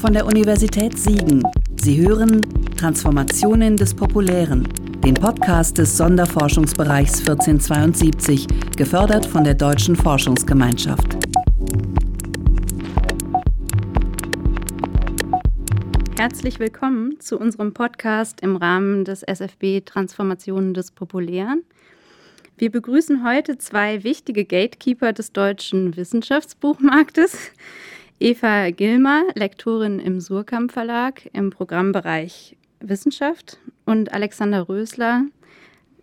von der Universität Siegen. Sie hören Transformationen des Populären, den Podcast des Sonderforschungsbereichs 1472, gefördert von der Deutschen Forschungsgemeinschaft. Herzlich willkommen zu unserem Podcast im Rahmen des SFB Transformationen des Populären. Wir begrüßen heute zwei wichtige Gatekeeper des deutschen Wissenschaftsbuchmarktes. Eva Gilmer, Lektorin im Surkamp Verlag im Programmbereich Wissenschaft und Alexander Rösler,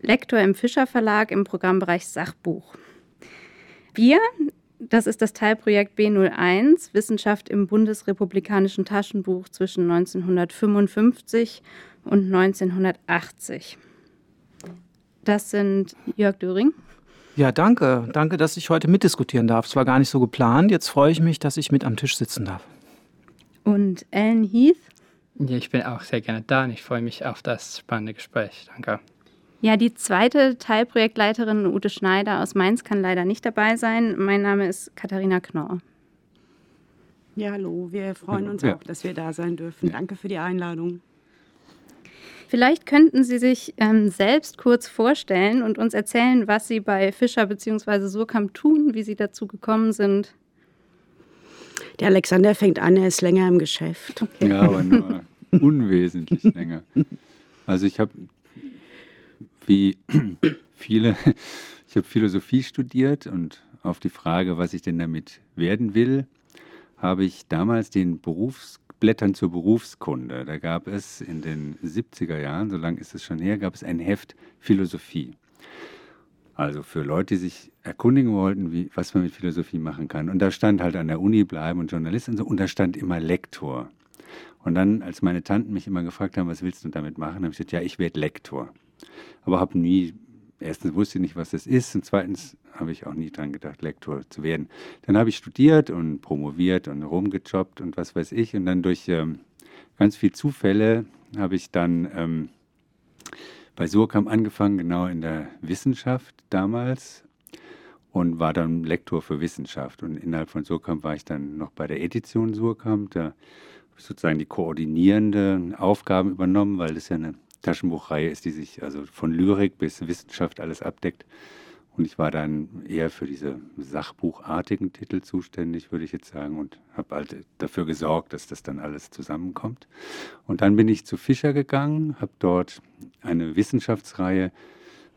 Lektor im Fischer Verlag im Programmbereich Sachbuch. Wir, das ist das Teilprojekt B01, Wissenschaft im Bundesrepublikanischen Taschenbuch zwischen 1955 und 1980. Das sind Jörg Döring. Ja, danke. Danke, dass ich heute mitdiskutieren darf. Es war gar nicht so geplant. Jetzt freue ich mich, dass ich mit am Tisch sitzen darf. Und Ellen Heath? Ja, ich bin auch sehr gerne da und ich freue mich auf das spannende Gespräch. Danke. Ja, die zweite Teilprojektleiterin Ute Schneider aus Mainz kann leider nicht dabei sein. Mein Name ist Katharina Knorr. Ja, hallo. Wir freuen uns ja. auch, dass wir da sein dürfen. Danke für die Einladung. Vielleicht könnten Sie sich ähm, selbst kurz vorstellen und uns erzählen, was Sie bei Fischer bzw. Surkamp tun, wie Sie dazu gekommen sind. Der Alexander fängt an, er ist länger im Geschäft. Okay. Ja, aber nur unwesentlich länger. Also ich habe wie viele, ich habe Philosophie studiert und auf die Frage, was ich denn damit werden will, habe ich damals den Berufs Blättern zur Berufskunde. Da gab es in den 70er Jahren, so lange ist es schon her, gab es ein Heft Philosophie. Also für Leute, die sich erkundigen wollten, wie, was man mit Philosophie machen kann. Und da stand halt an der Uni bleiben und Journalist und so. Und da stand immer Lektor. Und dann, als meine Tanten mich immer gefragt haben, was willst du damit machen, habe ich gesagt, ja, ich werde Lektor. Aber habe nie erstens wusste ich nicht, was das ist und zweitens habe ich auch nie dran gedacht, Lektor zu werden. Dann habe ich studiert und promoviert und rumgejobbt und was weiß ich. Und dann durch ähm, ganz viele Zufälle habe ich dann ähm, bei Surkamp angefangen, genau in der Wissenschaft damals und war dann Lektor für Wissenschaft. Und innerhalb von Surkamp war ich dann noch bei der Edition Surkamp, da sozusagen die koordinierende Aufgaben übernommen, weil das ja eine Taschenbuchreihe ist, die sich also von Lyrik bis Wissenschaft alles abdeckt. Und ich war dann eher für diese sachbuchartigen Titel zuständig, würde ich jetzt sagen, und habe halt dafür gesorgt, dass das dann alles zusammenkommt. Und dann bin ich zu Fischer gegangen, habe dort eine Wissenschaftsreihe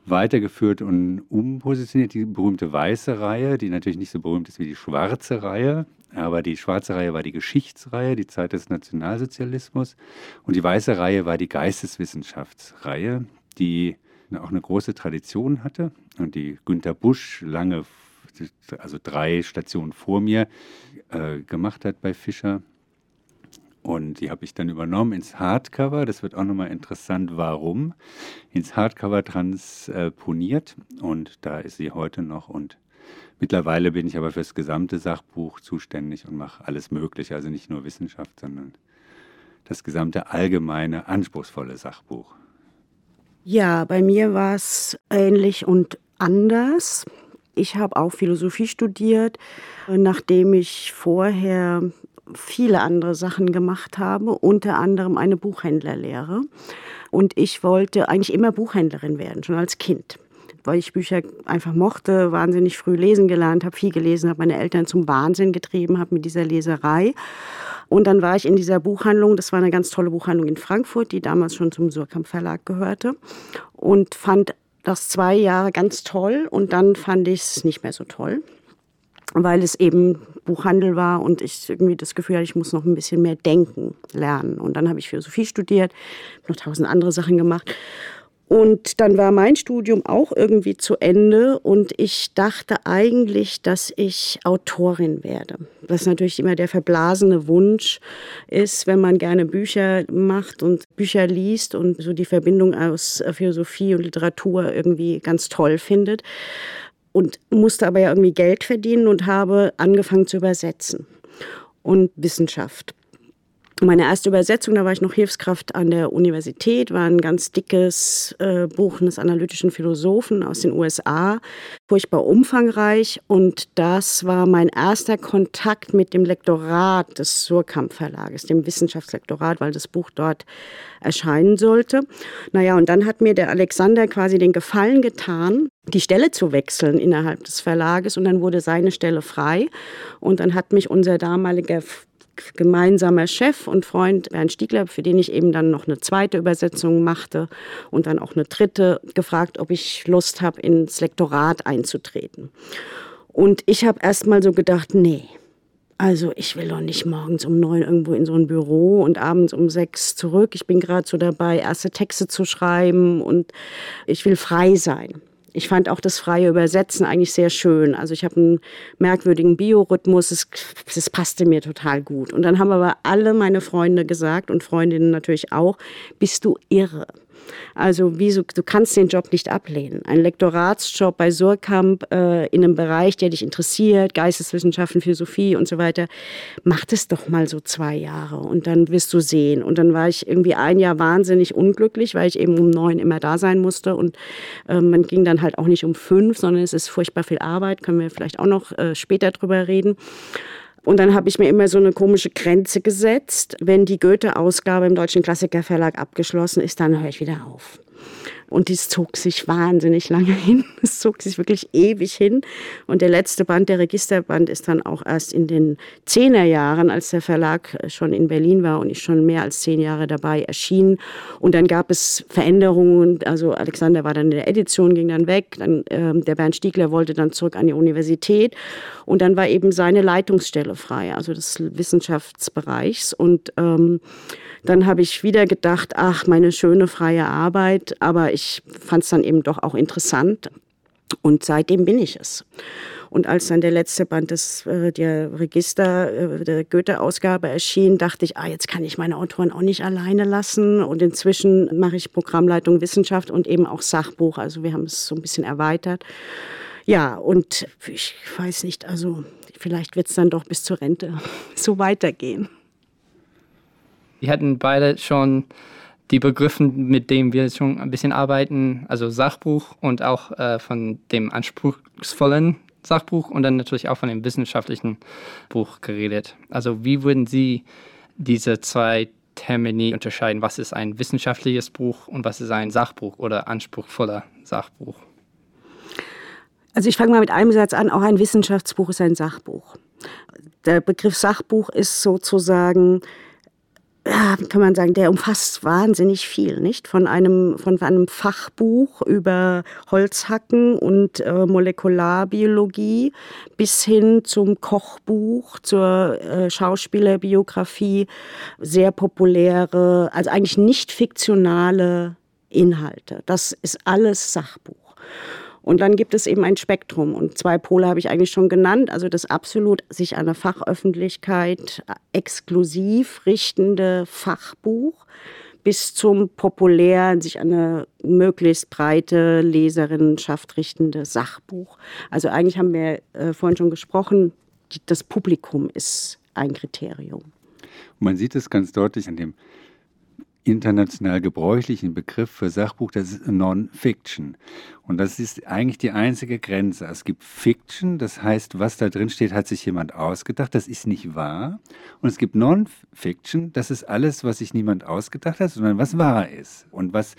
weitergeführt und umpositioniert, die berühmte weiße Reihe, die natürlich nicht so berühmt ist wie die schwarze Reihe, aber die schwarze Reihe war die Geschichtsreihe, die Zeit des Nationalsozialismus. Und die weiße Reihe war die Geisteswissenschaftsreihe, die auch eine große Tradition hatte und die Günter Busch lange, also drei Stationen vor mir, äh, gemacht hat bei Fischer. Und die habe ich dann übernommen ins Hardcover. Das wird auch nochmal interessant, warum. Ins Hardcover transponiert. Und da ist sie heute noch. Und Mittlerweile bin ich aber für das gesamte Sachbuch zuständig und mache alles Mögliche, also nicht nur Wissenschaft, sondern das gesamte allgemeine, anspruchsvolle Sachbuch. Ja, bei mir war es ähnlich und anders. Ich habe auch Philosophie studiert, nachdem ich vorher viele andere Sachen gemacht habe, unter anderem eine Buchhändlerlehre. Und ich wollte eigentlich immer Buchhändlerin werden, schon als Kind weil ich Bücher einfach mochte, wahnsinnig früh lesen gelernt, habe viel gelesen, habe meine Eltern zum Wahnsinn getrieben, habe mit dieser Leserei. Und dann war ich in dieser Buchhandlung, das war eine ganz tolle Buchhandlung in Frankfurt, die damals schon zum Surkamp Verlag gehörte und fand das zwei Jahre ganz toll und dann fand ich es nicht mehr so toll weil es eben Buchhandel war und ich irgendwie das Gefühl hatte, ich muss noch ein bisschen mehr denken lernen. Und dann habe ich Philosophie studiert, noch tausend andere Sachen gemacht und dann war mein Studium auch irgendwie zu Ende und ich dachte eigentlich, dass ich Autorin werde. Was natürlich immer der verblasene Wunsch ist, wenn man gerne Bücher macht und Bücher liest und so die Verbindung aus Philosophie und Literatur irgendwie ganz toll findet. Und musste aber ja irgendwie Geld verdienen und habe angefangen zu übersetzen und Wissenschaft Meine erste Übersetzung, da war ich noch Hilfskraft an der Universität, war ein ganz dickes äh, Buch eines analytischen Philosophen aus den USA, furchtbar umfangreich. Und das war mein erster Kontakt mit dem Lektorat des Surkamp Verlages, dem Wissenschaftslektorat, weil das Buch dort erscheinen sollte. Naja, und dann hat mir der Alexander quasi den Gefallen getan, die Stelle zu wechseln innerhalb des Verlages und dann wurde seine Stelle frei und dann hat mich unser damaliger gemeinsamer Chef und Freund Bernd Stiegler, für den ich eben dann noch eine zweite Übersetzung machte und dann auch eine dritte, gefragt, ob ich Lust habe, ins Lektorat einzutreten. Und ich habe erst mal so gedacht, nee, also ich will doch nicht morgens um neun irgendwo in so ein Büro und abends um sechs zurück. Ich bin gerade so dabei, erste Texte zu schreiben und ich will frei sein. Ich fand auch das freie Übersetzen eigentlich sehr schön. Also ich habe einen merkwürdigen Biorhythmus, es, es passte mir total gut. Und dann haben aber alle meine Freunde gesagt und Freundinnen natürlich auch, bist du irre? Also wieso, du kannst den Job nicht ablehnen. Ein Lektoratsjob bei Surkamp äh, in einem Bereich, der dich interessiert, Geisteswissenschaften, Philosophie und so weiter, mach das doch mal so zwei Jahre und dann wirst du sehen. Und dann war ich irgendwie ein Jahr wahnsinnig unglücklich, weil ich eben um neun immer da sein musste und äh, man ging dann halt auch nicht um fünf, sondern es ist furchtbar viel Arbeit, können wir vielleicht auch noch äh, später drüber reden. Und dann habe ich mir immer so eine komische Grenze gesetzt. Wenn die Goethe-Ausgabe im Deutschen Klassikerverlag abgeschlossen ist, dann höre ich wieder auf. Und dies zog sich wahnsinnig lange hin. Es zog sich wirklich ewig hin. Und der letzte Band, der Registerband, ist dann auch erst in den Zehnerjahren, als der Verlag schon in Berlin war und ich schon mehr als zehn Jahre dabei erschienen. Und dann gab es Veränderungen. Also Alexander war dann in der Edition, ging dann weg. Dann, äh, der Bernd Stiegler wollte dann zurück an die Universität. Und dann war eben seine Leitungsstelle frei, also des Wissenschaftsbereichs. Und ähm, dann habe ich wieder gedacht, ach, meine schöne freie Arbeit, aber ich fand es dann eben doch auch interessant und seitdem bin ich es. Und als dann der letzte Band des äh, der Register äh, der Goethe-Ausgabe erschien, dachte ich, ah, jetzt kann ich meine Autoren auch nicht alleine lassen. Und inzwischen mache ich Programmleitung Wissenschaft und eben auch Sachbuch. Also wir haben es so ein bisschen erweitert. Ja, und ich weiß nicht, also vielleicht wird es dann doch bis zur Rente so weitergehen. Wir hatten beide schon die Begriffe, mit denen wir schon ein bisschen arbeiten, also Sachbuch und auch äh, von dem anspruchsvollen Sachbuch und dann natürlich auch von dem wissenschaftlichen Buch geredet. Also wie würden Sie diese zwei Termini unterscheiden? Was ist ein wissenschaftliches Buch und was ist ein Sachbuch oder anspruchsvoller Sachbuch? Also ich fange mal mit einem Satz an, auch ein Wissenschaftsbuch ist ein Sachbuch. Der Begriff Sachbuch ist sozusagen kann man sagen, der umfasst wahnsinnig viel, nicht? Von einem, von einem Fachbuch über Holzhacken und äh, Molekularbiologie bis hin zum Kochbuch, zur äh, Schauspielerbiografie, sehr populäre, also eigentlich nicht fiktionale Inhalte. Das ist alles Sachbuch. Und dann gibt es eben ein Spektrum. Und zwei Pole habe ich eigentlich schon genannt. Also das absolut sich an der Fachöffentlichkeit exklusiv richtende Fachbuch bis zum populären, sich an eine möglichst breite Leserinnenschaft richtende Sachbuch. Also eigentlich haben wir äh, vorhin schon gesprochen, das Publikum ist ein Kriterium. Man sieht es ganz deutlich an dem international gebräuchlichen Begriff für Sachbuch, das ist Non-Fiction. Und das ist eigentlich die einzige Grenze. Es gibt Fiction, das heißt, was da drin steht, hat sich jemand ausgedacht, das ist nicht wahr. Und es gibt Non-Fiction, das ist alles, was sich niemand ausgedacht hat, sondern was wahr ist. Und was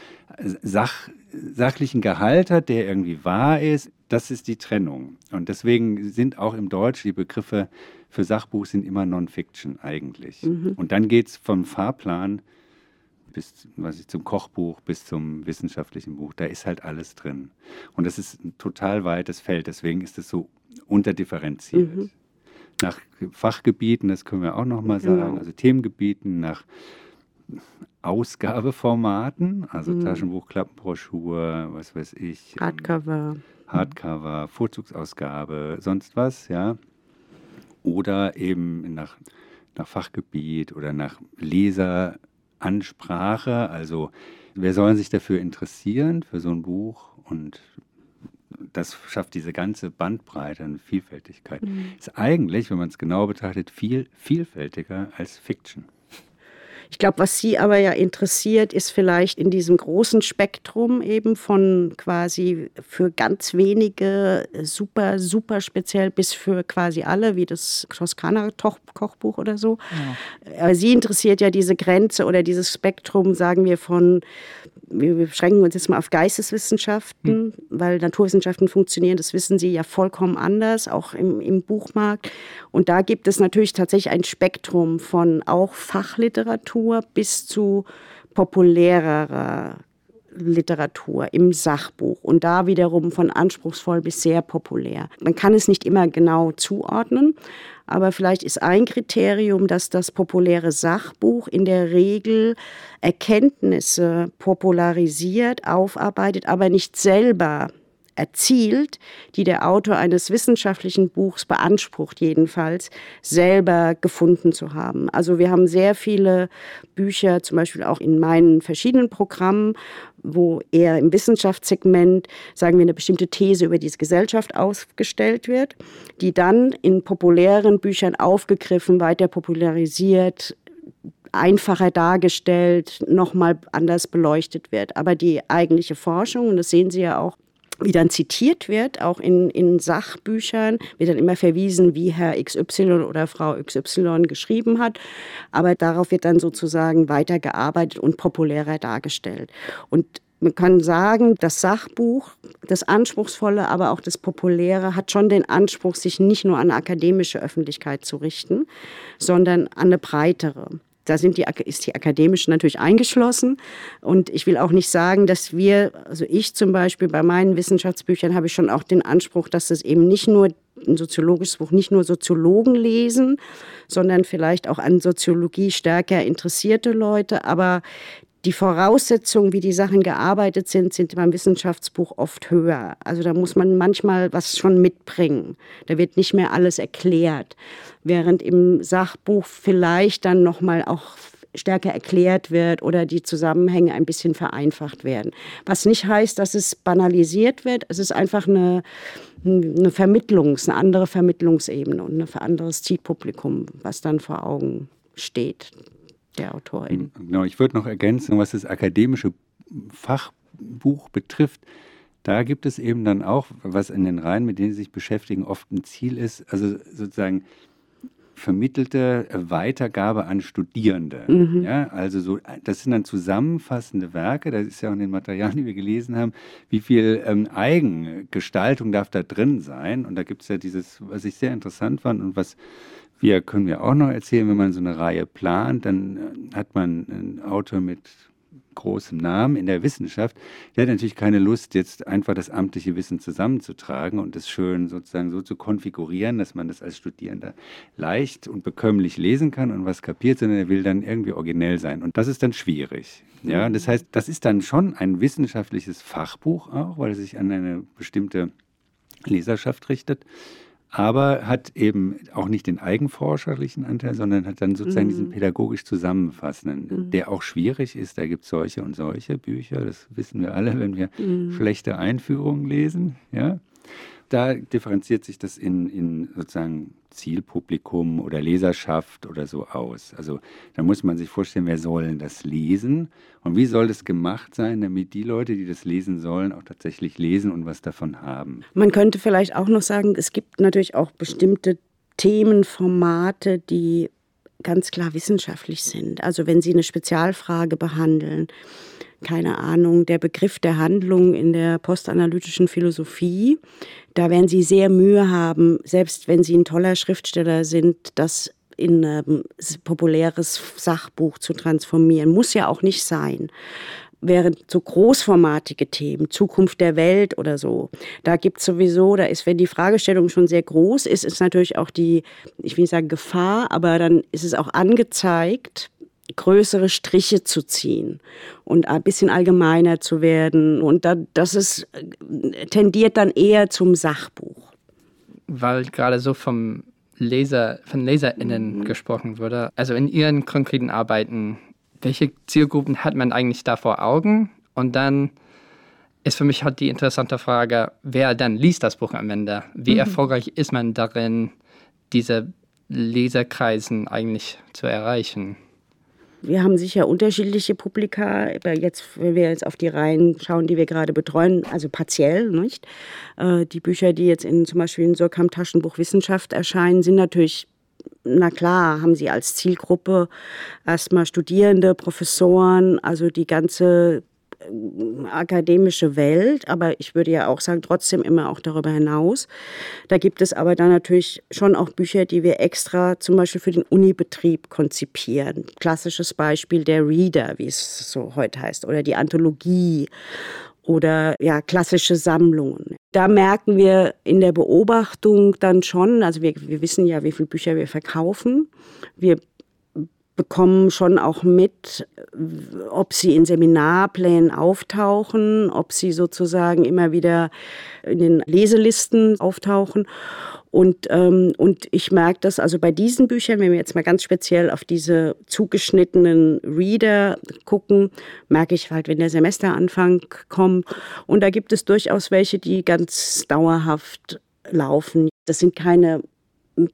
Sach, sachlichen Gehalt hat, der irgendwie wahr ist, das ist die Trennung. Und deswegen sind auch im Deutsch die Begriffe für Sachbuch sind immer Non-Fiction eigentlich. Mhm. Und dann geht es vom Fahrplan bis was ich, zum Kochbuch bis zum wissenschaftlichen Buch. Da ist halt alles drin. Und das ist ein total weites Feld. Deswegen ist es so unterdifferenziert. Mhm. Nach Fachgebieten, das können wir auch noch mal sagen, genau. also Themengebieten, nach Ausgabeformaten, also mhm. Taschenbuch, Klappenbroschur, was weiß ich. Ähm, Hardcover. Hardcover, Vorzugsausgabe, sonst was, ja. Oder eben nach, nach Fachgebiet oder nach Leser, Ansprache. Also wer soll sich dafür interessieren, für so ein Buch? Und das schafft diese ganze Bandbreite und Vielfältigkeit. Mhm. Ist eigentlich, wenn man es genau betrachtet, viel vielfältiger als Fiction. Ich glaube, was Sie aber ja interessiert, ist vielleicht in diesem großen Spektrum eben von quasi für ganz wenige super, super speziell bis für quasi alle, wie das Toskana Kochbuch oder so. Ja. Aber Sie interessiert ja diese Grenze oder dieses Spektrum, sagen wir, von wir beschränken uns jetzt mal auf Geisteswissenschaften, hm. weil Naturwissenschaften funktionieren, das wissen Sie ja vollkommen anders, auch im, im Buchmarkt. Und da gibt es natürlich tatsächlich ein Spektrum von auch Fachliteratur bis zu populärerer Literatur im Sachbuch und da wiederum von anspruchsvoll bis sehr populär. Man kann es nicht immer genau zuordnen, aber vielleicht ist ein Kriterium, dass das populäre Sachbuch in der Regel Erkenntnisse popularisiert, aufarbeitet, aber nicht selber erzielt, die der Autor eines wissenschaftlichen Buchs beansprucht, jedenfalls, selber gefunden zu haben. Also wir haben sehr viele Bücher, zum Beispiel auch in meinen verschiedenen Programmen, wo eher im Wissenschaftssegment, sagen wir, eine bestimmte These über diese Gesellschaft aufgestellt wird, die dann in populären Büchern aufgegriffen, weiter popularisiert, einfacher dargestellt, nochmal anders beleuchtet wird. Aber die eigentliche Forschung, und das sehen Sie ja auch wie dann zitiert wird, auch in, in Sachbüchern, wird dann immer verwiesen, wie Herr XY oder Frau XY geschrieben hat. Aber darauf wird dann sozusagen weitergearbeitet und populärer dargestellt. Und man kann sagen, das Sachbuch, das Anspruchsvolle, aber auch das Populäre hat schon den Anspruch, sich nicht nur an eine akademische Öffentlichkeit zu richten, sondern an eine breitere. Da sind die, ist die akademische natürlich eingeschlossen. Und ich will auch nicht sagen, dass wir, also ich zum Beispiel bei meinen Wissenschaftsbüchern habe ich schon auch den Anspruch, dass es eben nicht nur ein soziologisches Buch nicht nur Soziologen lesen, sondern vielleicht auch an Soziologie stärker interessierte Leute. Aber die Voraussetzungen, wie die Sachen gearbeitet sind, sind beim Wissenschaftsbuch oft höher. Also da muss man manchmal was schon mitbringen. Da wird nicht mehr alles erklärt, während im Sachbuch vielleicht dann noch mal auch stärker erklärt wird oder die Zusammenhänge ein bisschen vereinfacht werden. Was nicht heißt, dass es banalisiert wird. Es ist einfach eine, eine Vermittlungs-, eine andere Vermittlungsebene und ein anderes Zielpublikum, was dann vor Augen steht der Autorin. Genau, ich würde noch ergänzen, was das akademische Fachbuch betrifft. Da gibt es eben dann auch, was in den Reihen, mit denen sie sich beschäftigen, oft ein Ziel ist, also sozusagen vermittelte Weitergabe an Studierende. Mhm. Ja, also so, das sind dann zusammenfassende Werke, das ist ja auch in den Materialien, die wir gelesen haben, wie viel ähm, Eigengestaltung darf da drin sein. Und da gibt es ja dieses, was ich sehr interessant fand und was wir können wir auch noch erzählen, wenn man so eine Reihe plant, dann äh, hat man einen Autor mit großem Namen in der Wissenschaft, der hat natürlich keine Lust, jetzt einfach das amtliche Wissen zusammenzutragen und es schön sozusagen so zu konfigurieren, dass man das als Studierender leicht und bekömmlich lesen kann und was kapiert, sondern er will dann irgendwie originell sein. Und das ist dann schwierig. Ja, das heißt, das ist dann schon ein wissenschaftliches Fachbuch auch, weil es sich an eine bestimmte Leserschaft richtet aber hat eben auch nicht den eigenforscherlichen Anteil, sondern hat dann sozusagen mhm. diesen pädagogisch zusammenfassenden, mhm. der auch schwierig ist. Da gibt es solche und solche Bücher, das wissen wir alle, wenn wir mhm. schlechte Einführungen lesen. Ja? Da differenziert sich das in, in sozusagen Zielpublikum oder Leserschaft oder so aus. Also da muss man sich vorstellen, wer soll das lesen und wie soll das gemacht sein, damit die Leute, die das lesen sollen, auch tatsächlich lesen und was davon haben. Man könnte vielleicht auch noch sagen, es gibt natürlich auch bestimmte Themenformate, die ganz klar wissenschaftlich sind. Also wenn Sie eine Spezialfrage behandeln, keine Ahnung, der Begriff der Handlung in der postanalytischen Philosophie. Da werden Sie sehr Mühe haben, selbst wenn Sie ein toller Schriftsteller sind, das in ein populäres Sachbuch zu transformieren. Muss ja auch nicht sein während so großformatige Themen, Zukunft der Welt oder so, da gibt es sowieso, da ist, wenn die Fragestellung schon sehr groß ist, ist natürlich auch die, ich will nicht sagen Gefahr, aber dann ist es auch angezeigt, größere Striche zu ziehen und ein bisschen allgemeiner zu werden. Und das ist, tendiert dann eher zum Sachbuch. Weil gerade so vom Leser, von LeserInnen mhm. gesprochen wurde. Also in Ihren konkreten Arbeiten, welche Zielgruppen hat man eigentlich da vor Augen? Und dann ist für mich halt die interessante Frage, wer dann liest das Buch am Ende? Wie mhm. erfolgreich ist man darin, diese Leserkreisen eigentlich zu erreichen? Wir haben sicher unterschiedliche Publika. Jetzt, wenn wir jetzt auf die Reihen schauen, die wir gerade betreuen, also partiell, nicht? Äh, die Bücher, die jetzt in zum Beispiel in Surkamp Taschenbuch Wissenschaft erscheinen, sind natürlich na klar, haben sie als Zielgruppe erstmal Studierende, Professoren, also die ganze akademische Welt, aber ich würde ja auch sagen, trotzdem immer auch darüber hinaus. Da gibt es aber dann natürlich schon auch Bücher, die wir extra zum Beispiel für den Unibetrieb konzipieren. Klassisches Beispiel der Reader, wie es so heute heißt, oder die Anthologie oder ja, klassische Sammlungen. Da merken wir in der Beobachtung dann schon, also wir, wir wissen ja, wie viele Bücher wir verkaufen. Wir bekommen schon auch mit, ob sie in Seminarplänen auftauchen, ob sie sozusagen immer wieder in den Leselisten auftauchen. Und, ähm, und ich merke das also bei diesen Büchern, wenn wir jetzt mal ganz speziell auf diese zugeschnittenen Reader gucken, merke ich halt, wenn der Semesteranfang kommt. Und da gibt es durchaus welche, die ganz dauerhaft laufen. Das sind keine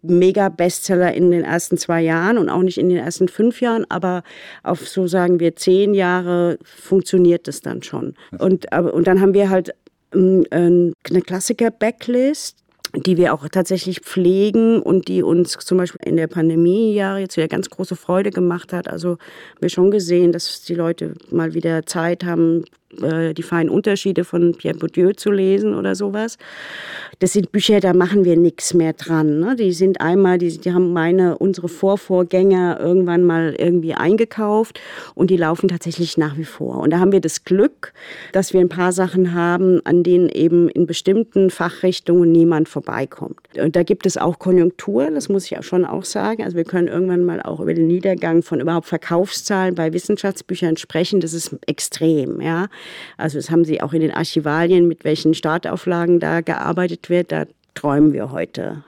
Mega-Bestseller in den ersten zwei Jahren und auch nicht in den ersten fünf Jahren, aber auf so sagen wir zehn Jahre funktioniert das dann schon. Und, und dann haben wir halt ähm, eine Klassiker-Backlist, die wir auch tatsächlich pflegen und die uns zum Beispiel in der Pandemiejahre jetzt wieder ganz große Freude gemacht hat. Also wir schon gesehen, dass die Leute mal wieder Zeit haben, äh, die feinen Unterschiede von Pierre Bourdieu zu lesen oder sowas. Das sind Bücher, da machen wir nichts mehr dran. Ne? Die sind einmal, die, die haben meine, unsere Vorvorgänger irgendwann mal irgendwie eingekauft und die laufen tatsächlich nach wie vor. Und da haben wir das Glück, dass wir ein paar Sachen haben, an denen eben in bestimmten Fachrichtungen niemand vorbeikommt. Und da gibt es auch Konjunktur, das muss ich auch schon auch sagen. Also wir können irgendwann mal auch über den Niedergang von überhaupt Verkaufszahlen bei Wissenschaftsbüchern sprechen. Das ist extrem, ja. Also das haben sie auch in den Archivalien, mit welchen Startauflagen da gearbeitet wird. Da träumen wir heute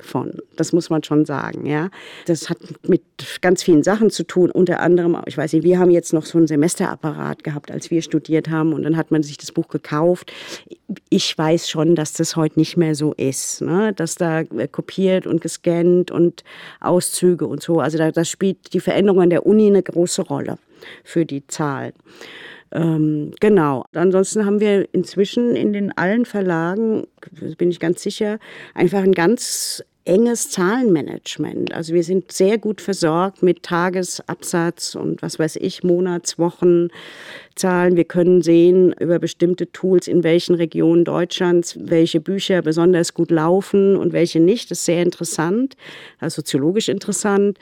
von. Das muss man schon sagen, ja. Das hat mit ganz vielen Sachen zu tun. Unter anderem, ich weiß nicht, wir haben jetzt noch so einen Semesterapparat gehabt, als wir studiert haben und dann hat man sich das Buch gekauft. Ich weiß schon, dass das heute nicht mehr so ist, ne? dass da kopiert und gescannt und Auszüge und so. Also da, da spielt die Veränderung an der Uni eine große Rolle für die Zahlen. Ähm, genau. Ansonsten haben wir inzwischen in den allen Verlagen, bin ich ganz sicher, einfach ein ganz enges Zahlenmanagement. Also wir sind sehr gut versorgt mit Tagesabsatz und was weiß ich, Monats, Wochen, Zahlen. Wir können sehen über bestimmte Tools, in welchen Regionen Deutschlands welche Bücher besonders gut laufen und welche nicht. Das ist sehr interessant, also soziologisch interessant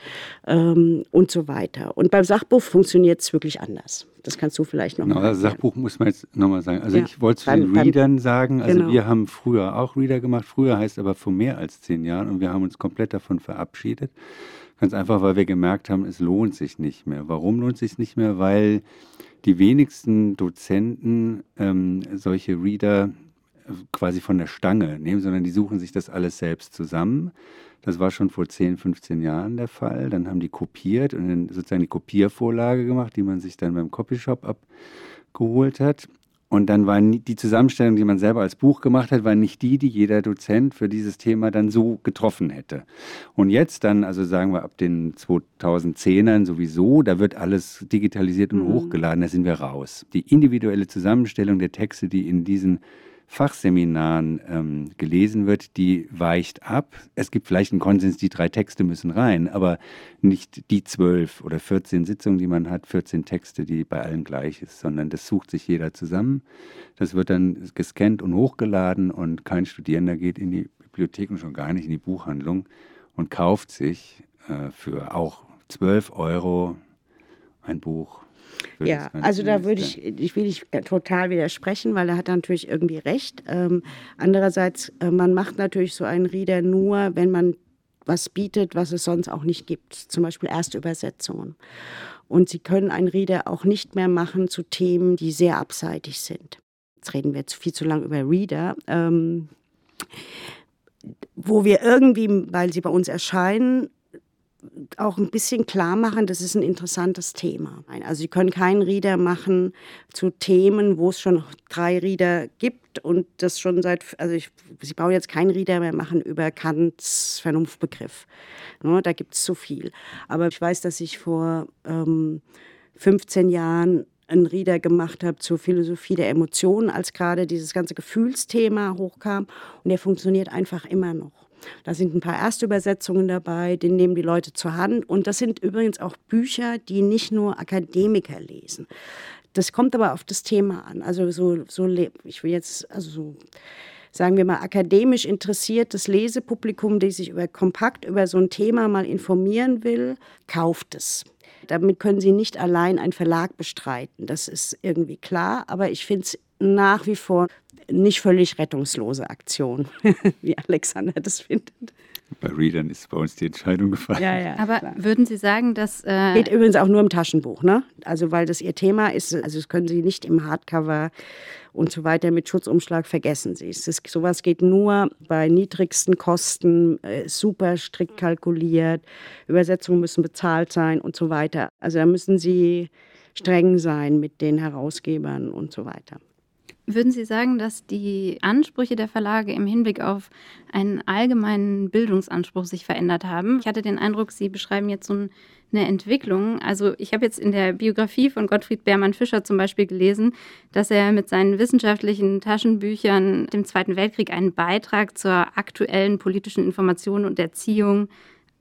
ähm, und so weiter. Und beim Sachbuch funktioniert es wirklich anders. Das kannst du vielleicht noch genau, mal. Also Sachbuch muss man jetzt nochmal sagen. Also ja, ich wollte zu den Readern sagen, also genau. wir haben früher auch Reader gemacht. Früher heißt aber vor mehr als zehn Jahren und wir haben uns komplett davon verabschiedet. Ganz einfach, weil wir gemerkt haben, es lohnt sich nicht mehr. Warum lohnt sich nicht mehr? Weil die wenigsten Dozenten ähm, solche Reader quasi von der Stange nehmen, sondern die suchen sich das alles selbst zusammen. Das war schon vor 10, 15 Jahren der Fall. Dann haben die kopiert und dann sozusagen die Kopiervorlage gemacht, die man sich dann beim Copyshop abgeholt hat. Und dann war die Zusammenstellung, die man selber als Buch gemacht hat, war nicht die, die jeder Dozent für dieses Thema dann so getroffen hätte. Und jetzt dann, also sagen wir ab den 2010ern sowieso, da wird alles digitalisiert und mhm. hochgeladen, da sind wir raus. Die individuelle Zusammenstellung der Texte, die in diesen Fachseminaren ähm, gelesen wird, die weicht ab. Es gibt vielleicht einen Konsens, die drei Texte müssen rein, aber nicht die zwölf oder 14 Sitzungen, die man hat, 14 Texte, die bei allen gleich ist, sondern das sucht sich jeder zusammen. Das wird dann gescannt und hochgeladen und kein Studierender geht in die Bibliothek und schon gar nicht in die Buchhandlung und kauft sich äh, für auch 12 Euro ein Buch ja, also da würde ich, ich will nicht total widersprechen, weil er hat natürlich irgendwie recht. Ähm, andererseits, äh, man macht natürlich so einen Reader nur, wenn man was bietet, was es sonst auch nicht gibt. Zum Beispiel Erstübersetzungen. Und Sie können einen Reader auch nicht mehr machen zu Themen, die sehr abseitig sind. Jetzt reden wir jetzt viel zu lang über Reader. Ähm, wo wir irgendwie, weil sie bei uns erscheinen, auch ein bisschen klar machen, das ist ein interessantes Thema. Also Sie können keinen Reader machen zu Themen, wo es schon drei Reader gibt und das schon seit, also ich, sie brauchen jetzt keinen Reader mehr machen über Kants Vernunftbegriff. Ne, da gibt es so viel. Aber ich weiß, dass ich vor ähm, 15 Jahren einen Reader gemacht habe zur Philosophie der Emotionen, als gerade dieses ganze Gefühlsthema hochkam. Und der funktioniert einfach immer noch. Da sind ein paar Erstübersetzungen dabei, den nehmen die Leute zur Hand. Und das sind übrigens auch Bücher, die nicht nur Akademiker lesen. Das kommt aber auf das Thema an. Also so, so ich will jetzt, also so, sagen wir mal, akademisch interessiertes Lesepublikum, die sich über kompakt über so ein Thema mal informieren will, kauft es. Damit können Sie nicht allein einen Verlag bestreiten. Das ist irgendwie klar. Aber ich finde es nach wie vor nicht völlig rettungslose Aktion, wie Alexander das findet. Bei Readern ist bei uns die Entscheidung gefallen. Ja, ja, Aber klar. würden Sie sagen, dass. Äh Geht übrigens auch nur im Taschenbuch, ne? Also, weil das Ihr Thema ist, also das können Sie nicht im Hardcover und so weiter mit Schutzumschlag vergessen Sie es. Das, sowas geht nur bei niedrigsten Kosten, äh, super strikt kalkuliert, Übersetzungen müssen bezahlt sein und so weiter. Also da müssen Sie streng sein mit den Herausgebern und so weiter. Würden Sie sagen, dass die Ansprüche der Verlage im Hinblick auf einen allgemeinen Bildungsanspruch sich verändert haben? Ich hatte den Eindruck, Sie beschreiben jetzt so eine Entwicklung. Also ich habe jetzt in der Biografie von Gottfried Beermann Fischer zum Beispiel gelesen, dass er mit seinen wissenschaftlichen Taschenbüchern dem Zweiten Weltkrieg einen Beitrag zur aktuellen politischen Information und Erziehung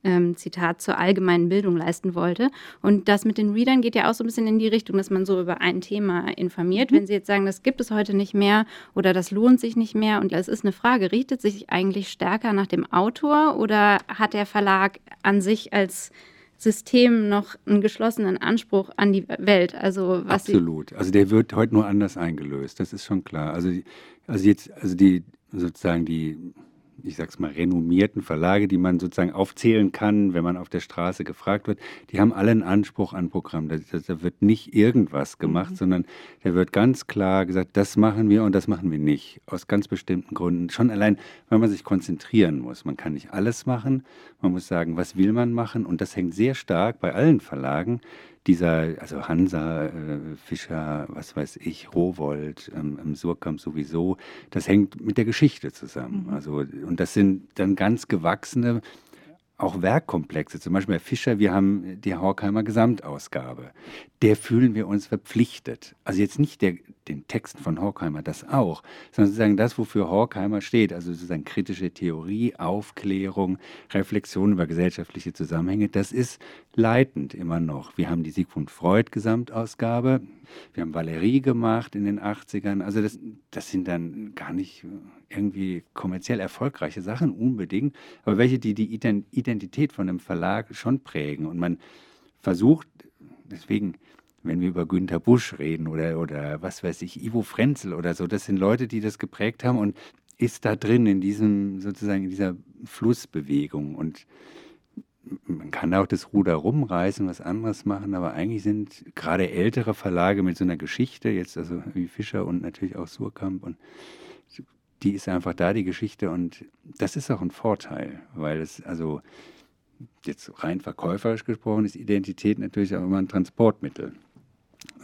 ähm, Zitat, zur allgemeinen Bildung leisten wollte. Und das mit den Readern geht ja auch so ein bisschen in die Richtung, dass man so über ein Thema informiert. Mhm. Wenn Sie jetzt sagen, das gibt es heute nicht mehr oder das lohnt sich nicht mehr und es ist eine Frage, richtet sich eigentlich stärker nach dem Autor oder hat der Verlag an sich als System noch einen geschlossenen Anspruch an die Welt. Also was Absolut. Also der wird heute nur anders eingelöst. Das ist schon klar. Also, also jetzt, also die sozusagen die ich sag's mal, renommierten Verlage, die man sozusagen aufzählen kann, wenn man auf der Straße gefragt wird, die haben alle einen Anspruch an Programm. Da, da wird nicht irgendwas gemacht, mhm. sondern da wird ganz klar gesagt, das machen wir und das machen wir nicht. Aus ganz bestimmten Gründen. Schon allein, weil man sich konzentrieren muss. Man kann nicht alles machen. Man muss sagen, was will man machen? Und das hängt sehr stark bei allen Verlagen dieser, also Hansa, äh, Fischer, was weiß ich, Rowold, ähm, im Surkamp sowieso, das hängt mit der Geschichte zusammen. Mhm. Also, und das sind dann ganz gewachsene auch Werkkomplexe, zum Beispiel bei Fischer, wir haben die Horkheimer Gesamtausgabe. Der fühlen wir uns verpflichtet. Also jetzt nicht der, den Texten von Horkheimer, das auch, sondern sozusagen das, wofür Horkheimer steht, also sozusagen kritische Theorie, Aufklärung, Reflexion über gesellschaftliche Zusammenhänge, das ist leitend immer noch. Wir haben die Sigmund Freud Gesamtausgabe, wir haben Valerie gemacht in den 80ern, also das, das sind dann gar nicht irgendwie kommerziell erfolgreiche Sachen unbedingt, aber welche, die die Identität von einem Verlag schon prägen. Und man versucht, deswegen wenn wir über Günter Busch reden oder, oder was weiß ich, Ivo Frenzel oder so, das sind Leute, die das geprägt haben und ist da drin in diesem, sozusagen in dieser Flussbewegung. Und man kann auch das Ruder rumreißen, was anderes machen, aber eigentlich sind gerade ältere Verlage mit so einer Geschichte, jetzt also wie Fischer und natürlich auch Surkamp und die ist einfach da, die Geschichte und das ist auch ein Vorteil, weil es also jetzt rein verkäuferisch gesprochen ist Identität natürlich auch immer ein Transportmittel.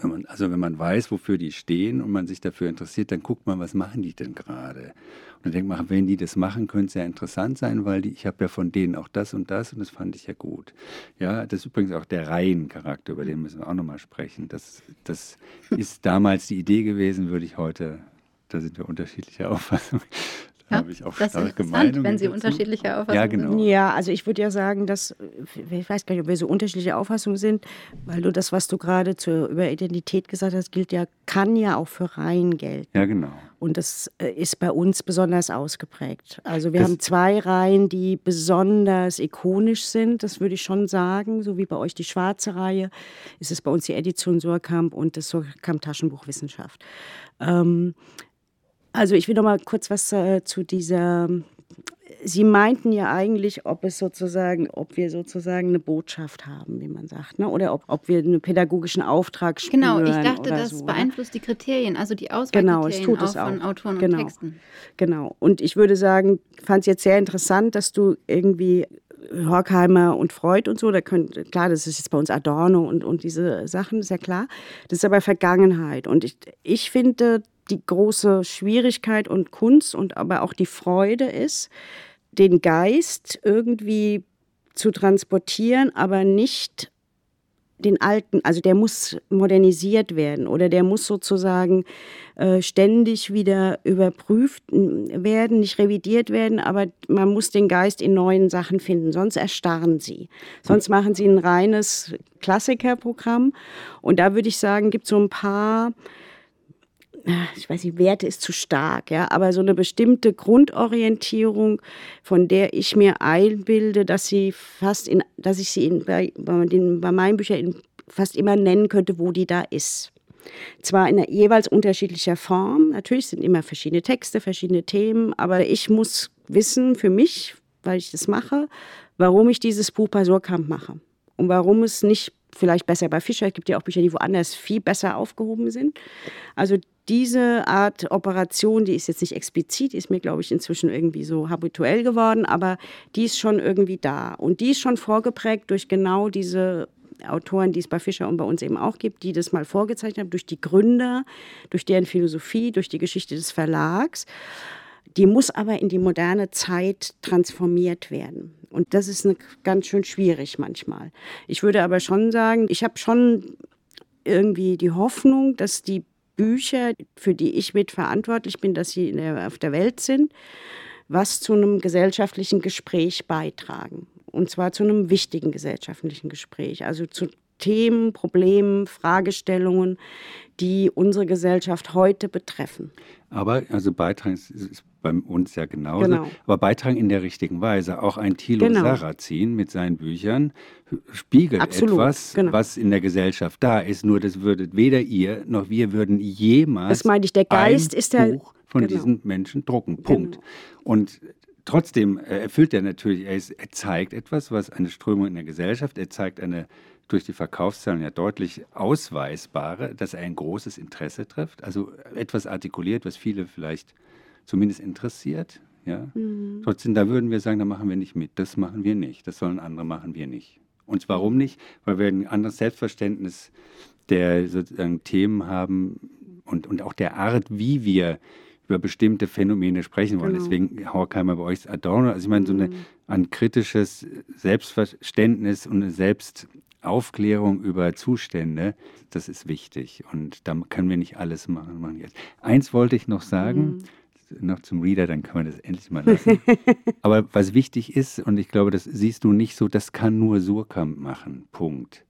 Wenn man, also wenn man weiß, wofür die stehen und man sich dafür interessiert, dann guckt man, was machen die denn gerade? Und dann denkt man, wenn die das machen, könnte es ja interessant sein, weil die, ich habe ja von denen auch das und das und das fand ich ja gut. Ja, das ist übrigens auch der Reihencharakter, über den müssen wir auch nochmal sprechen. Das, das ist damals die Idee gewesen, würde ich heute, da sind wir unterschiedlicher Auffassung, ja, habe ich auch das starke Meinungen. Wenn Sie dazu. unterschiedliche Auffassungen ja, genau. sind. Ja, also ich würde ja sagen, dass, ich weiß gar nicht, ob wir so unterschiedliche Auffassungen sind, weil du das, was du gerade zur, über Identität gesagt hast, gilt ja, kann ja auch für Reihen gelten. Ja, genau. Und das äh, ist bei uns besonders ausgeprägt. Also wir das haben zwei Reihen, die besonders ikonisch sind, das würde ich schon sagen, so wie bei euch die schwarze Reihe, ist es bei uns die Edition Surkamp und das Surkamp Taschenbuchwissenschaft. Ähm, also ich will noch mal kurz was äh, zu dieser. Sie meinten ja eigentlich, ob es sozusagen, ob wir sozusagen eine Botschaft haben, wie man sagt, ne? oder ob, ob wir einen pädagogischen Auftrag spüren. Genau, ich dachte, das so, ne? beeinflusst die Kriterien, also die Auswahlkriterien genau, es tut es auch von Autoren genau, und Texten. Genau. Und ich würde sagen, fand es jetzt sehr interessant, dass du irgendwie Horkheimer und Freud und so, da könnt, klar, das ist jetzt bei uns Adorno und, und diese Sachen, ist ja klar. Das ist aber Vergangenheit. Und ich, ich finde, die große Schwierigkeit und Kunst und aber auch die Freude ist, den Geist irgendwie zu transportieren, aber nicht den alten, also der muss modernisiert werden oder der muss sozusagen äh, ständig wieder überprüft werden, nicht revidiert werden, aber man muss den Geist in neuen Sachen finden, sonst erstarren sie. Sonst machen sie ein reines Klassikerprogramm. Und da würde ich sagen, gibt es so ein paar ich weiß nicht, Werte ist zu stark, ja, aber so eine bestimmte Grundorientierung, von der ich mir einbilde, dass sie fast in, dass ich sie in, bei, bei, den, bei meinen Büchern fast immer nennen könnte, wo die da ist. Zwar in jeweils unterschiedlicher Form, natürlich sind immer verschiedene Texte, verschiedene Themen, aber ich muss wissen für mich, weil ich das mache, warum ich dieses Buch bei Surkamp mache und warum es nicht vielleicht besser bei Fischer, es gibt ja auch Bücher, die woanders viel besser aufgehoben sind. Also diese Art Operation, die ist jetzt nicht explizit, ist mir, glaube ich, inzwischen irgendwie so habituell geworden, aber die ist schon irgendwie da. Und die ist schon vorgeprägt durch genau diese Autoren, die es bei Fischer und bei uns eben auch gibt, die das mal vorgezeichnet haben, durch die Gründer, durch deren Philosophie, durch die Geschichte des Verlags. Die muss aber in die moderne Zeit transformiert werden. Und das ist eine, ganz schön schwierig manchmal. Ich würde aber schon sagen, ich habe schon irgendwie die Hoffnung, dass die Bücher, für die ich mitverantwortlich bin, dass sie der, auf der Welt sind, was zu einem gesellschaftlichen Gespräch beitragen. Und zwar zu einem wichtigen gesellschaftlichen Gespräch, also zu Themen, Problemen, Fragestellungen, die unsere Gesellschaft heute betreffen. Aber also beitragen ist, ist bei uns ja genauso, genau. aber beitragen in der richtigen Weise. Auch ein Thilo genau. Sarrazin mit seinen Büchern spiegelt Absolut, etwas, genau. was in der Gesellschaft da ist. Nur das würdet weder ihr noch wir würden jemals das meine ich, der Geist ein ist der, Buch von genau. diesen Menschen drucken. Punkt. Genau. Und trotzdem äh, erfüllt er natürlich, er, ist, er zeigt etwas, was eine Strömung in der Gesellschaft, er zeigt eine durch die Verkaufszahlen ja deutlich ausweisbare, dass er ein großes Interesse trifft, also etwas artikuliert, was viele vielleicht zumindest interessiert. Ja? Mhm. Trotzdem, da würden wir sagen, da machen wir nicht mit, das machen wir nicht, das sollen andere machen wir nicht. Und warum nicht? Weil wir ein anderes Selbstverständnis der sozusagen Themen haben und, und auch der Art, wie wir über bestimmte Phänomene sprechen wollen. Genau. Deswegen Horkheimer bei euch ist Adorno. Also ich meine, so eine, mhm. ein kritisches Selbstverständnis und eine Selbstaufklärung über Zustände, das ist wichtig. Und da können wir nicht alles machen. machen jetzt. Eins wollte ich noch sagen. Mhm. Noch zum Reader, dann kann man das endlich mal lassen. Aber was wichtig ist, und ich glaube, das siehst du nicht so, das kann nur Surkamp machen. Punkt.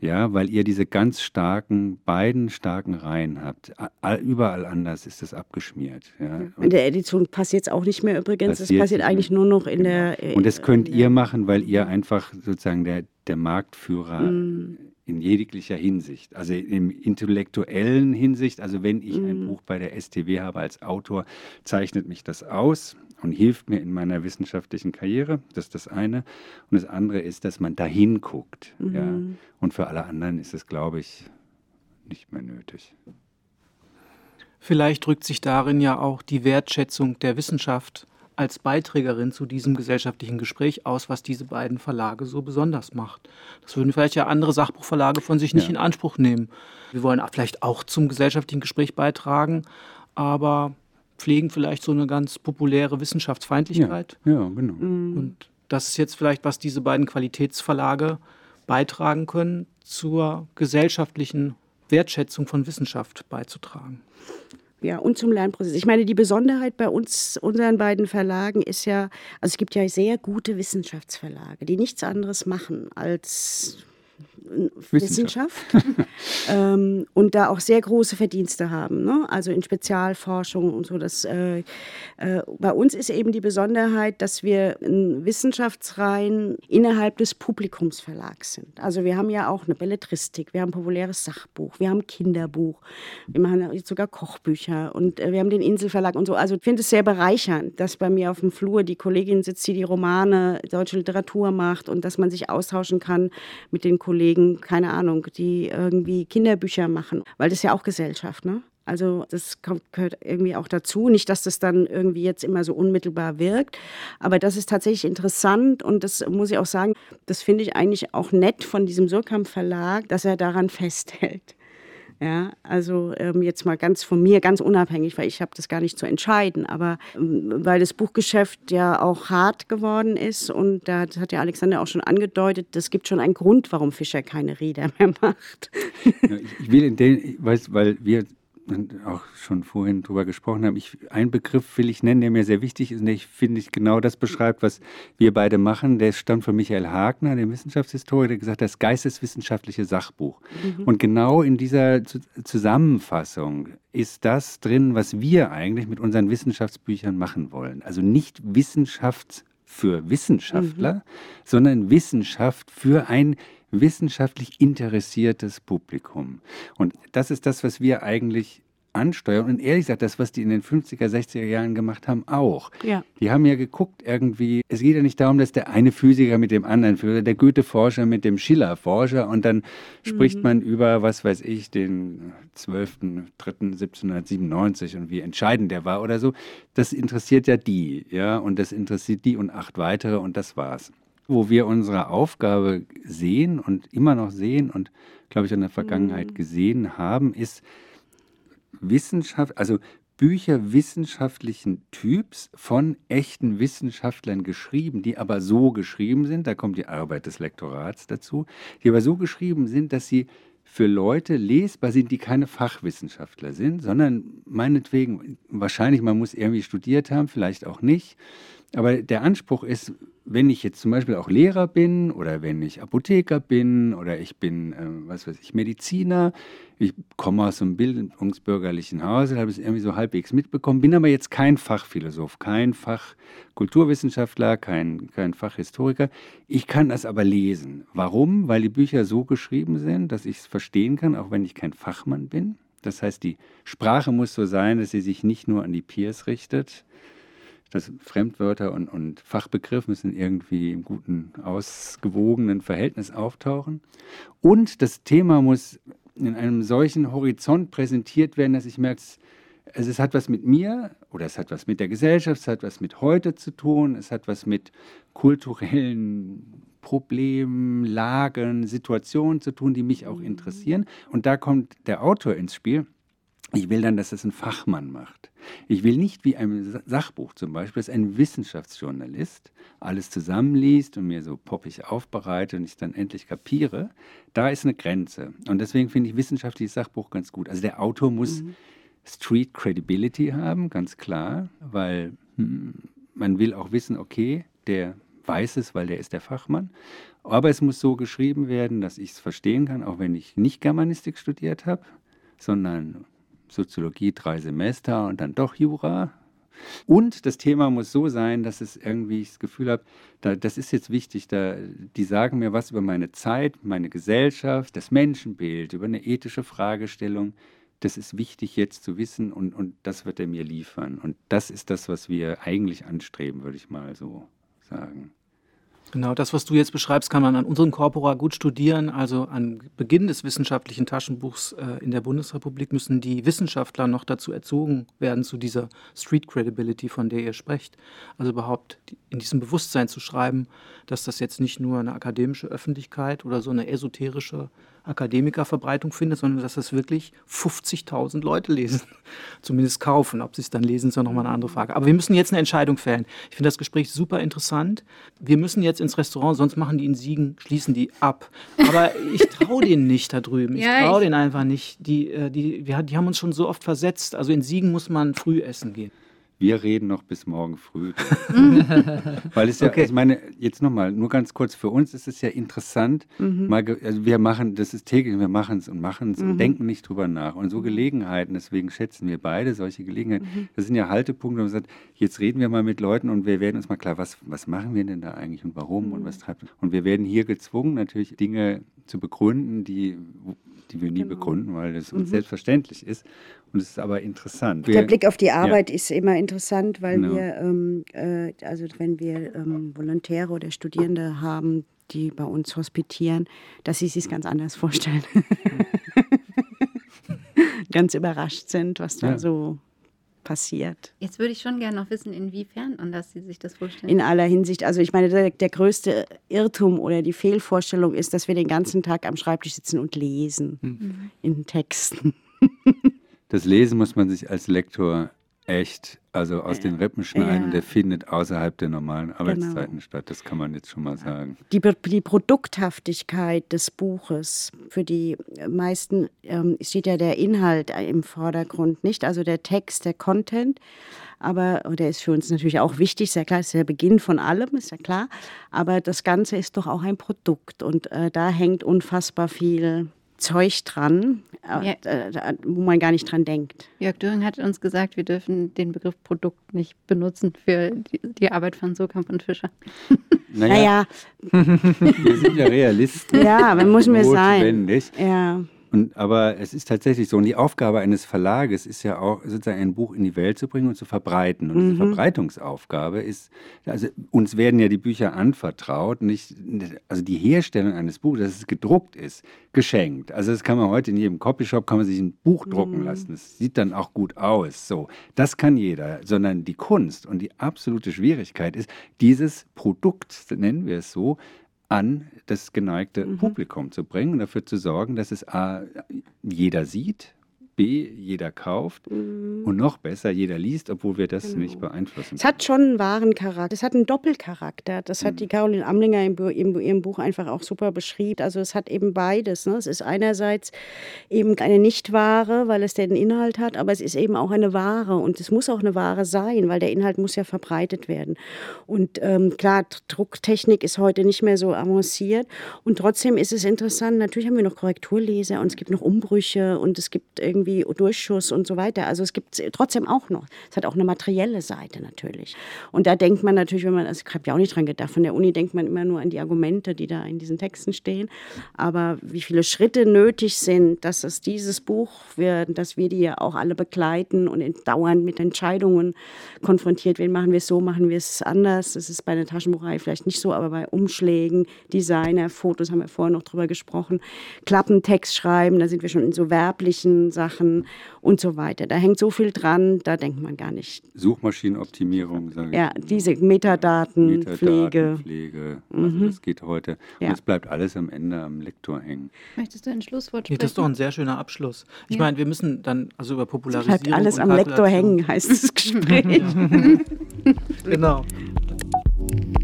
Ja, weil ihr diese ganz starken, beiden starken Reihen habt. All, überall anders ist das abgeschmiert. Ja. In der Edition passiert es auch nicht mehr übrigens. Passiert das passiert eigentlich nur noch in genau. der. Und das könnt ihr machen, weil ihr einfach sozusagen der, der Marktführer mm in jeglicher Hinsicht. Also im intellektuellen Hinsicht, also wenn ich ein mhm. Buch bei der STW habe als Autor, zeichnet mich das aus und hilft mir in meiner wissenschaftlichen Karriere. Das ist das eine. Und das andere ist, dass man dahin guckt. Mhm. Ja. Und für alle anderen ist es, glaube ich, nicht mehr nötig. Vielleicht drückt sich darin ja auch die Wertschätzung der Wissenschaft als Beiträgerin zu diesem gesellschaftlichen Gespräch aus, was diese beiden Verlage so besonders macht. Das würden vielleicht ja andere Sachbuchverlage von sich nicht ja. in Anspruch nehmen. Wir wollen vielleicht auch zum gesellschaftlichen Gespräch beitragen, aber pflegen vielleicht so eine ganz populäre Wissenschaftsfeindlichkeit. Ja, ja genau. Und das ist jetzt vielleicht, was diese beiden Qualitätsverlage beitragen können, zur gesellschaftlichen Wertschätzung von Wissenschaft beizutragen. Ja, und zum Lernprozess. Ich meine, die Besonderheit bei uns, unseren beiden Verlagen, ist ja, also es gibt ja sehr gute Wissenschaftsverlage, die nichts anderes machen als Wissenschaft, ähm, und da auch sehr große Verdienste haben, ne? also in Spezialforschung und so. Das, äh, äh, bei uns ist eben die Besonderheit, dass wir ein Wissenschaftsreihen innerhalb des Publikumsverlags sind. Also wir haben ja auch eine Belletristik, wir haben ein populäres Sachbuch, wir haben ein Kinderbuch, wir machen jetzt sogar Kochbücher und äh, wir haben den Inselverlag und so. Also ich finde es sehr bereichernd, dass bei mir auf dem Flur die Kollegin sitzt, die die Romane, deutsche Literatur macht und dass man sich austauschen kann mit den Kollegen, keine Ahnung, die irgendwie Kinderbücher machen, weil das ja auch Gesellschaft, ne? Also das kommt, gehört irgendwie auch dazu. Nicht, dass das dann irgendwie jetzt immer so unmittelbar wirkt, aber das ist tatsächlich interessant und das muss ich auch sagen, das finde ich eigentlich auch nett von diesem Surkamp Verlag, dass er daran festhält. Ja, also ähm, jetzt mal ganz von mir, ganz unabhängig, weil ich habe das gar nicht zu entscheiden, aber ähm, weil das Buchgeschäft ja auch hart geworden ist und da hat ja Alexander auch schon angedeutet, es gibt schon einen Grund, warum Fischer keine Räder mehr macht. Ja, ich will in den, weiß, weil wir auch schon vorhin drüber gesprochen haben. Ich, einen Begriff will ich nennen, der mir sehr wichtig ist und der ich finde ich genau das beschreibt, was wir beide machen. Der stammt von Michael Hagner, dem Wissenschaftshistoriker, der gesagt hat, das geisteswissenschaftliche Sachbuch. Mhm. Und genau in dieser Zusammenfassung ist das drin, was wir eigentlich mit unseren Wissenschaftsbüchern machen wollen. Also nicht Wissenschaft für Wissenschaftler, mhm. sondern Wissenschaft für ein wissenschaftlich interessiertes Publikum. Und das ist das, was wir eigentlich ansteuern. Und ehrlich gesagt, das, was die in den 50er, 60er Jahren gemacht haben, auch. Ja. Die haben ja geguckt, irgendwie, es geht ja nicht darum, dass der eine Physiker mit dem anderen der Goethe-Forscher mit dem Schiller-Forscher und dann mhm. spricht man über, was weiß ich, den 12.03.1797 und wie entscheidend der war oder so. Das interessiert ja die, ja, und das interessiert die und acht weitere und das war's wo wir unsere Aufgabe sehen und immer noch sehen und, glaube ich, in der Vergangenheit mhm. gesehen haben, ist Wissenschaft, also Bücher wissenschaftlichen Typs von echten Wissenschaftlern geschrieben, die aber so geschrieben sind, da kommt die Arbeit des Lektorats dazu, die aber so geschrieben sind, dass sie für Leute lesbar sind, die keine Fachwissenschaftler sind, sondern meinetwegen, wahrscheinlich man muss irgendwie studiert haben, vielleicht auch nicht, aber der Anspruch ist, wenn ich jetzt zum Beispiel auch Lehrer bin oder wenn ich Apotheker bin oder ich bin, äh, was weiß ich, Mediziner, ich komme aus einem bildungsbürgerlichen Hause, habe es irgendwie so halbwegs mitbekommen, bin aber jetzt kein Fachphilosoph, kein Fachkulturwissenschaftler, kein, kein Fachhistoriker. Ich kann das aber lesen. Warum? Weil die Bücher so geschrieben sind, dass ich es verstehen kann, auch wenn ich kein Fachmann bin. Das heißt, die Sprache muss so sein, dass sie sich nicht nur an die Peers richtet, dass Fremdwörter und, und Fachbegriff müssen irgendwie im guten, ausgewogenen Verhältnis auftauchen. Und das Thema muss in einem solchen Horizont präsentiert werden, dass ich merke, also es hat was mit mir oder es hat was mit der Gesellschaft, es hat was mit heute zu tun, es hat was mit kulturellen Problemen, Lagen, Situationen zu tun, die mich auch interessieren. Und da kommt der Autor ins Spiel ich will dann, dass es ein Fachmann macht. Ich will nicht wie ein Sachbuch zum Beispiel, dass ein Wissenschaftsjournalist alles zusammenliest und mir so poppig aufbereitet und ich dann endlich kapiere. Da ist eine Grenze. Und deswegen finde ich wissenschaftliches Sachbuch ganz gut. Also der Autor muss mhm. Street Credibility haben, ganz klar, weil hm, man will auch wissen, okay, der weiß es, weil der ist der Fachmann. Aber es muss so geschrieben werden, dass ich es verstehen kann, auch wenn ich nicht Germanistik studiert habe, sondern Soziologie drei Semester und dann doch Jura. Und das Thema muss so sein, dass es irgendwie ich das Gefühl habe, da, das ist jetzt wichtig, da, die sagen mir was über meine Zeit, meine Gesellschaft, das Menschenbild, über eine ethische Fragestellung. Das ist wichtig jetzt zu wissen und, und das wird er mir liefern. Und das ist das, was wir eigentlich anstreben, würde ich mal so sagen. Genau, das, was du jetzt beschreibst, kann man an unseren Corpora gut studieren. Also an Beginn des wissenschaftlichen Taschenbuchs äh, in der Bundesrepublik müssen die Wissenschaftler noch dazu erzogen werden, zu dieser Street Credibility, von der ihr sprecht. Also überhaupt in diesem Bewusstsein zu schreiben, dass das jetzt nicht nur eine akademische Öffentlichkeit oder so eine esoterische Akademikerverbreitung findet, sondern dass das wirklich 50.000 Leute lesen, zumindest kaufen. Ob sie es dann lesen, ist ja nochmal eine andere Frage. Aber wir müssen jetzt eine Entscheidung fällen. Ich finde das Gespräch super interessant. Wir müssen jetzt ins Restaurant, sonst machen die in Siegen, schließen die ab. Aber ich traue denen nicht da drüben. Ich ja, traue denen einfach nicht. Die, äh, die, wir, die haben uns schon so oft versetzt. Also in Siegen muss man früh essen gehen. Wir reden noch bis morgen früh. Weil es ja, okay. ich meine, jetzt nochmal, nur ganz kurz, für uns ist es ja interessant, mhm. mal, also wir machen, das ist täglich, wir machen es und machen es mhm. und denken nicht drüber nach. Und so Gelegenheiten, deswegen schätzen wir beide solche Gelegenheiten, mhm. das sind ja Haltepunkte, wo man sagt, jetzt reden wir mal mit Leuten und wir werden uns mal klar, was, was machen wir denn da eigentlich und warum und was treibt. Und wir werden hier gezwungen, natürlich Dinge zu begründen, die, die wir nie genau. begründen, weil das uns mhm. selbstverständlich ist. Und es ist aber interessant. Der Blick auf die Arbeit ja. ist immer interessant, weil genau. wir, ähm, äh, also wenn wir ähm, Volontäre oder Studierende haben, die bei uns hospitieren, dass sie sich ganz anders vorstellen. ganz überrascht sind, was da ja. so passiert. Jetzt würde ich schon gerne noch wissen, inwiefern anders Sie sich das vorstellen. In aller Hinsicht. Also ich meine, der, der größte Irrtum oder die Fehlvorstellung ist, dass wir den ganzen Tag am Schreibtisch sitzen und lesen mhm. in Texten. Das Lesen muss man sich als Lektor echt, also aus ja. den Rippen schneiden ja. und der findet außerhalb der normalen genau. Arbeitszeiten genau. statt. Das kann man jetzt schon mal sagen. Die, die Produkthaftigkeit des Buches, für die meisten ähm, steht ja der Inhalt im Vordergrund, nicht? Also der Text, der Content. Aber der ist für uns natürlich auch wichtig, sehr klar, ist der Beginn von allem, ist ja klar. Aber das Ganze ist doch auch ein Produkt und äh, da hängt unfassbar viel Zeug dran, ja. wo man gar nicht dran denkt. Jörg Döring hat uns gesagt, wir dürfen den Begriff Produkt nicht benutzen für die, die Arbeit von Sokamp und Fischer. Naja. naja. wir sind ja Realisten. Ja, man muss mir sein. Ja. Und, aber es ist tatsächlich so. Und die Aufgabe eines Verlages ist ja auch, sozusagen ein Buch in die Welt zu bringen und zu verbreiten. Und mhm. diese Verbreitungsaufgabe ist, also uns werden ja die Bücher anvertraut, nicht, also die Herstellung eines Buches, dass es gedruckt ist, geschenkt. Also das kann man heute in jedem Copyshop, kann man sich ein Buch drucken mhm. lassen. Das sieht dann auch gut aus. So, das kann jeder. Sondern die Kunst und die absolute Schwierigkeit ist, dieses Produkt, nennen wir es so, an das geneigte mhm. Publikum zu bringen und dafür zu sorgen, dass es A, jeder sieht, B, jeder kauft mhm. und noch besser, jeder liest, obwohl wir das genau. nicht beeinflussen. Es hat schon einen wahren Charakter, es hat einen Doppelcharakter. Das hat mhm. die Caroline Amlinger in, in, ihrem Buch einfach auch super beschrieben. Also es hat eben beides. Ne? Es ist einerseits eben eine Nichtware, weil es den Inhalt hat, aber es ist eben auch eine Ware und es muss auch eine Ware sein, weil der Inhalt muss ja verbreitet werden. Und ähm, klar, Drucktechnik ist heute nicht mehr so avanciert und trotzdem ist es interessant. Natürlich haben wir noch Korrekturleser und es gibt noch Umbrüche und es gibt irgendwie irgendwie Durchschuss und so weiter. Also es gibt trotzdem auch noch. Es hat auch eine materielle Seite natürlich. Und da denkt man natürlich, wenn man, also ich habe ja auch nicht dran gedacht, von der Uni denkt man immer nur an die Argumente, die da in diesen Texten stehen. Aber wie viele Schritte nötig sind, dass es dieses Buch wird, dass wir die ja auch alle begleiten und dauernd mit Entscheidungen konfrontiert werden. Machen wir es so, machen wir es anders. Das ist bei der Taschenbucherei vielleicht nicht so, aber bei Umschlägen, Designer, Fotos haben wir vorher noch drüber gesprochen. Klappentext schreiben, da sind wir schon in so werblichen Sachen machen und so weiter. Da hängt so viel dran, da denkt man gar nicht. Suchmaschinenoptimierung, sage ich. Ja, diese Metadatenpflege. Metadatenpflege. Also mhm. das geht heute. Ja. Und es bleibt alles am Ende am Lektor hängen. Möchtest du ein Schlusswort sprechen? Nee, das ist doch ein sehr schöner Abschluss. Ich ja. meine, wir müssen dann also über Popularisierung. Es bleibt alles am Lektor hängen, heißt das Gespräch. genau.